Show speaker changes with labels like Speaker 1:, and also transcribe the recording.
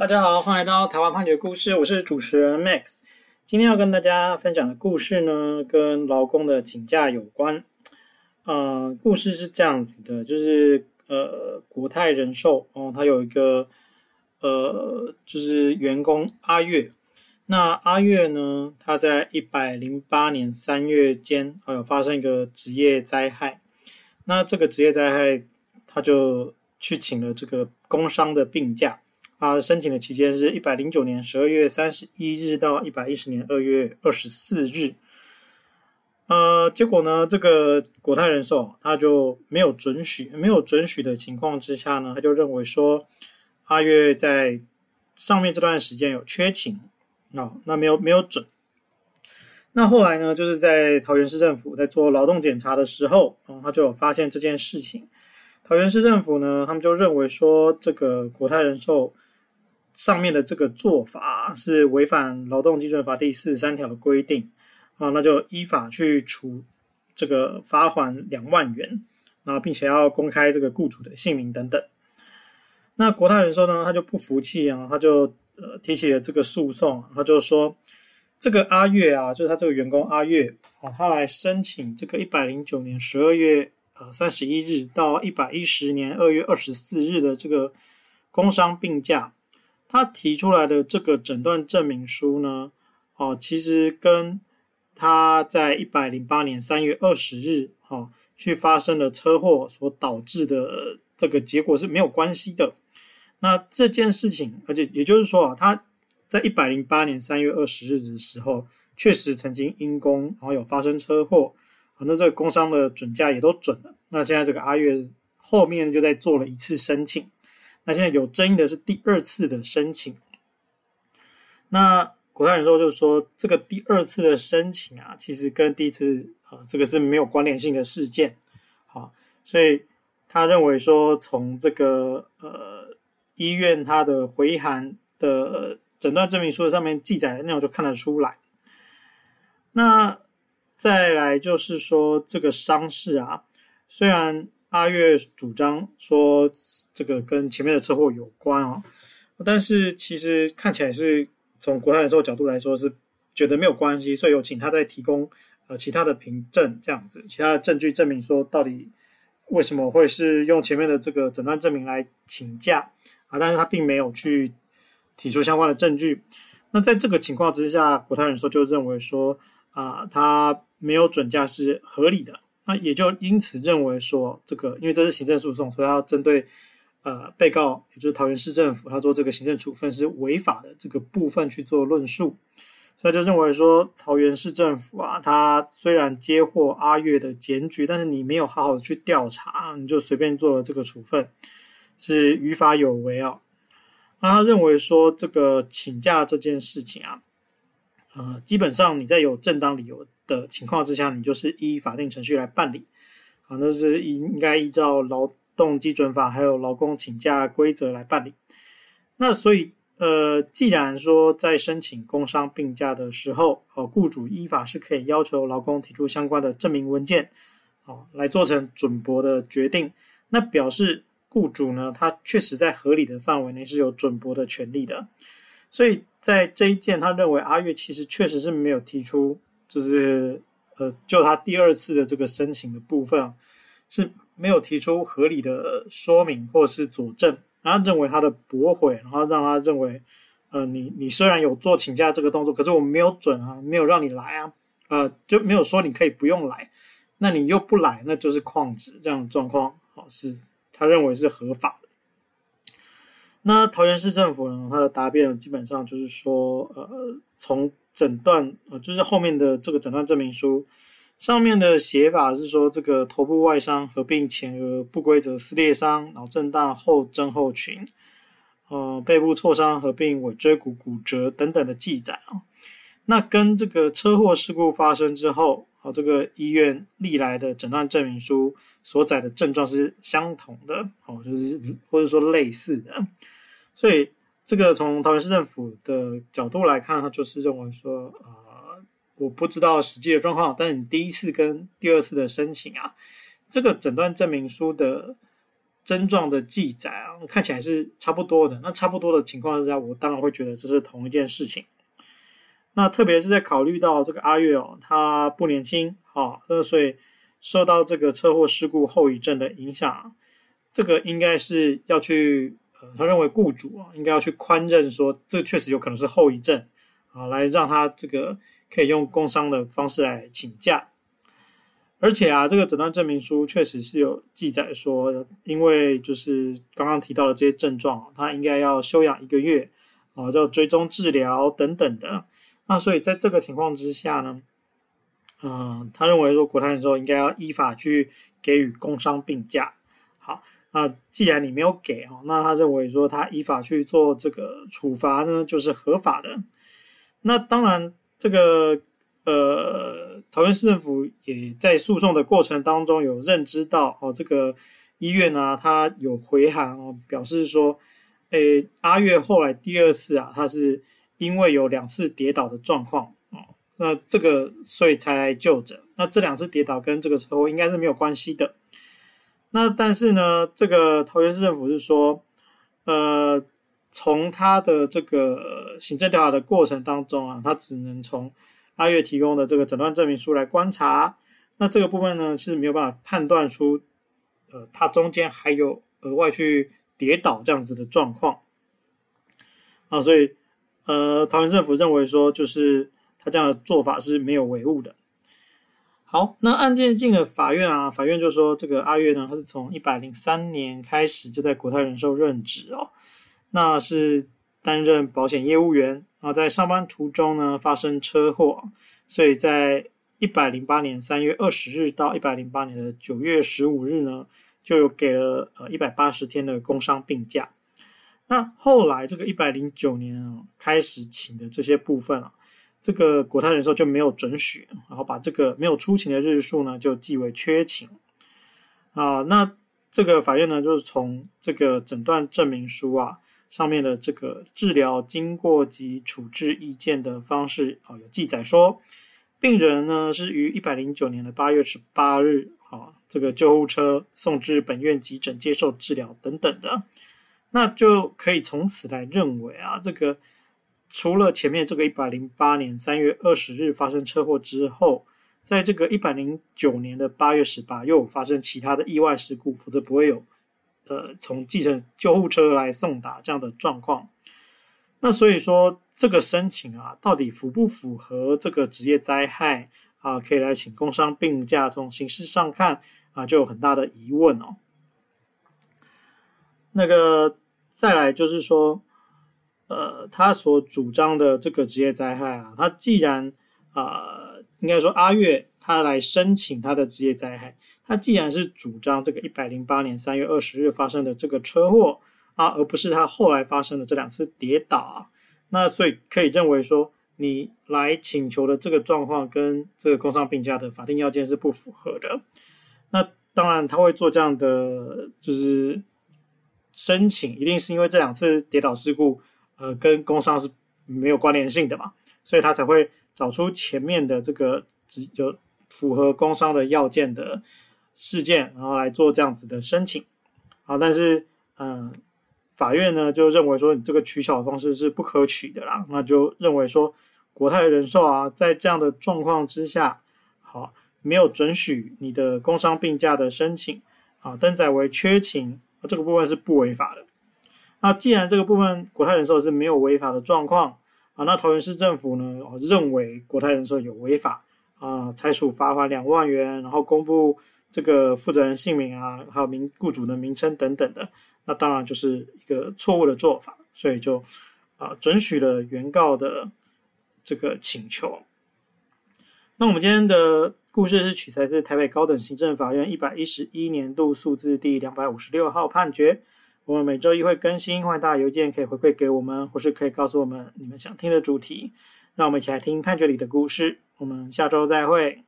Speaker 1: 大家好，欢迎来到台湾判决故事，我是主持人 Max。今天要跟大家分享的故事呢，跟劳工的请假有关。呃，故事是这样子的，就是呃，国泰人寿哦，他有一个呃，就是员工阿月。那阿月呢，他在一百零八年三月间，哦，有发生一个职业灾害。那这个职业灾害，他就去请了这个工伤的病假。他申请的期间是一百零九年十二月三十一日到一百一十年二月二十四日。呃，结果呢，这个国泰人寿他就没有准许，没有准许的情况之下呢，他就认为说阿月在上面这段时间有缺勤、哦，那没有没有准。那后来呢，就是在桃园市政府在做劳动检查的时候，他就有发现这件事情。桃园市政府呢，他们就认为说这个国泰人寿。上面的这个做法是违反劳动基准法第四十三条的规定啊，那就依法去处这个罚款两万元啊，并且要公开这个雇主的姓名等等。那国泰人寿呢，他就不服气啊，他就呃提起了这个诉讼，他就说这个阿月啊，就是他这个员工阿月啊，他来申请这个一百零九年十二月呃三十一日到一百一十年二月二十四日的这个工伤病假。他提出来的这个诊断证明书呢，哦，其实跟他在一百零八年三月二十日，哦，去发生了车祸所导致的这个结果是没有关系的。那这件事情，而且也就是说啊，他在一百零八年三月二十日的时候，确实曾经因公然后有发生车祸，啊，那这个工伤的准假也都准了。那现在这个阿月后面就在做了一次申请。那现在有争议的是第二次的申请。那国泰人寿就是说，这个第二次的申请啊，其实跟第一次啊，这个是没有关联性的事件，好，所以他认为说，从这个呃医院他的回函的诊断证明书上面记载的内容就看得出来。那再来就是说，这个伤势啊，虽然。阿月主张说，这个跟前面的车祸有关啊，但是其实看起来是从国泰人寿角度来说是觉得没有关系，所以有请他再提供呃其他的凭证这样子，其他的证据证明说到底为什么会是用前面的这个诊断证明来请假啊，但是他并没有去提出相关的证据。那在这个情况之下，国泰人寿就认为说啊，他没有准假是合理的。那也就因此认为说，这个因为这是行政诉讼，所以要针对呃被告，也就是桃园市政府，他做这个行政处分是违法的这个部分去做论述，所以就认为说桃园市政府啊，他虽然接获阿月的检举，但是你没有好好的去调查，你就随便做了这个处分，是于法有违啊。那他认为说这个请假这件事情啊，呃，基本上你在有正当理由的情况之下，你就是依法定程序来办理，啊，那是应应该依照劳动基准法还有劳工请假规则来办理。那所以，呃，既然说在申请工伤病假的时候，哦，雇主依法是可以要求劳工提出相关的证明文件，哦，来做成准驳的决定，那表示雇主呢，他确实在合理的范围内是有准驳的权利的。所以在这一件，他认为阿月其实确实是没有提出。就是呃，就他第二次的这个申请的部分是没有提出合理的说明或是佐证，然后认为他的驳回，然后让他认为，呃，你你虽然有做请假这个动作，可是我没有准啊，没有让你来啊，呃，就没有说你可以不用来，那你又不来，那就是旷职这样的状况，好，是他认为是合法。那桃园市政府呢，他的答辩基本上就是说，呃，从诊断呃，就是后面的这个诊断证明书上面的写法是说，这个头部外伤合并前额不规则撕裂伤、脑震荡后症候群，呃，背部挫伤合并尾椎骨骨折等等的记载啊。那跟这个车祸事故发生之后啊，这个医院历来的诊断证明书所载的症状是相同的，哦，就是或者说类似的，所以。这个从桃园市政府的角度来看，他就是认为说，呃，我不知道实际的状况，但你第一次跟第二次的申请啊，这个诊断证明书的症状的记载啊，看起来是差不多的。那差不多的情况之下，我当然会觉得这是同一件事情。那特别是在考虑到这个阿月哦，他不年轻，好，那所以受到这个车祸事故后遗症的影响，这个应该是要去，呃，他认为雇主啊应该要去宽认说，这确实有可能是后遗症，啊，来让他这个可以用工伤的方式来请假。而且啊，这个诊断证明书确实是有记载说，因为就是刚刚提到的这些症状，他应该要休养一个月，啊，要追踪治疗等等的。那所以在这个情况之下呢，嗯、他认为说国泰人寿应该要依法去给予工伤病假。好，那既然你没有给哦，那他认为说他依法去做这个处罚呢，就是合法的。那当然，这个呃，桃园市政府也在诉讼的过程当中有认知到哦，这个医院呢、他有回函哦，表示说，诶，阿月后来第二次啊，他是。因为有两次跌倒的状况哦，那这个所以才来就诊。那这两次跌倒跟这个车祸应该是没有关系的。那但是呢，这个桃园市政府是说，呃，从他的这个行政调查的过程当中啊，他只能从阿月提供的这个诊断证明书来观察。那这个部分呢是没有办法判断出，呃，他中间还有额外去跌倒这样子的状况啊，所以。呃，桃园政府认为说，就是他这样的做法是没有违误的。好，那案件进了法院啊，法院就说这个阿月呢，他是从一百零三年开始就在国泰人寿任职哦，那是担任保险业务员，然后在上班途中呢发生车祸，所以在一百零八年三月二十日到一百零八年的九月十五日呢，就给了呃一百八十天的工伤病假。那后来这个一百零九年啊开始请的这些部分啊，这个国泰人寿就没有准许，然后把这个没有出勤的日数呢就记为缺勤啊。那这个法院呢就是从这个诊断证明书啊上面的这个治疗经过及处置意见的方式啊有记载说，病人呢是于一百零九年的八月十八日啊这个救护车送至本院急诊接受治疗等等的。那就可以从此来认为啊，这个除了前面这个一百零八年三月二十日发生车祸之后，在这个一百零九年的八月十八又发生其他的意外事故，否则不会有呃从计程救护车来送达这样的状况。那所以说这个申请啊，到底符不符合这个职业灾害啊，可以来请工伤病假？从形式上看啊，就有很大的疑问哦。那个。再来就是说，呃，他所主张的这个职业灾害啊，他既然啊、呃，应该说阿月他来申请他的职业灾害，他既然是主张这个一百零八年三月二十日发生的这个车祸啊，而不是他后来发生的这两次跌倒啊，那所以可以认为说，你来请求的这个状况跟这个工伤病假的法定要件是不符合的。那当然他会做这样的，就是。申请一定是因为这两次跌倒事故，呃，跟工伤是没有关联性的嘛，所以他才会找出前面的这个只有符合工伤的要件的事件，然后来做这样子的申请。好，但是，嗯、法院呢就认为说你这个取巧的方式是不可取的啦，那就认为说国泰人寿啊，在这样的状况之下，好，没有准许你的工伤病假的申请，啊，登载为缺勤。啊这个部分是不违法的。那既然这个部分国泰人寿是没有违法的状况啊，那桃园市政府呢认为国泰人寿有违法啊，裁处罚款两万元，然后公布这个负责人姓名啊，还有名雇主的名称等等的，那当然就是一个错误的做法，所以就啊准许了原告的这个请求。那我们今天的。故事是取材自台北高等行政法院一百一十一年度数字第两百五十六号判决。我们每周一会更新，欢迎大家邮件可以回馈给我们，或是可以告诉我们你们想听的主题。让我们一起来听判决里的故事。我们下周再会。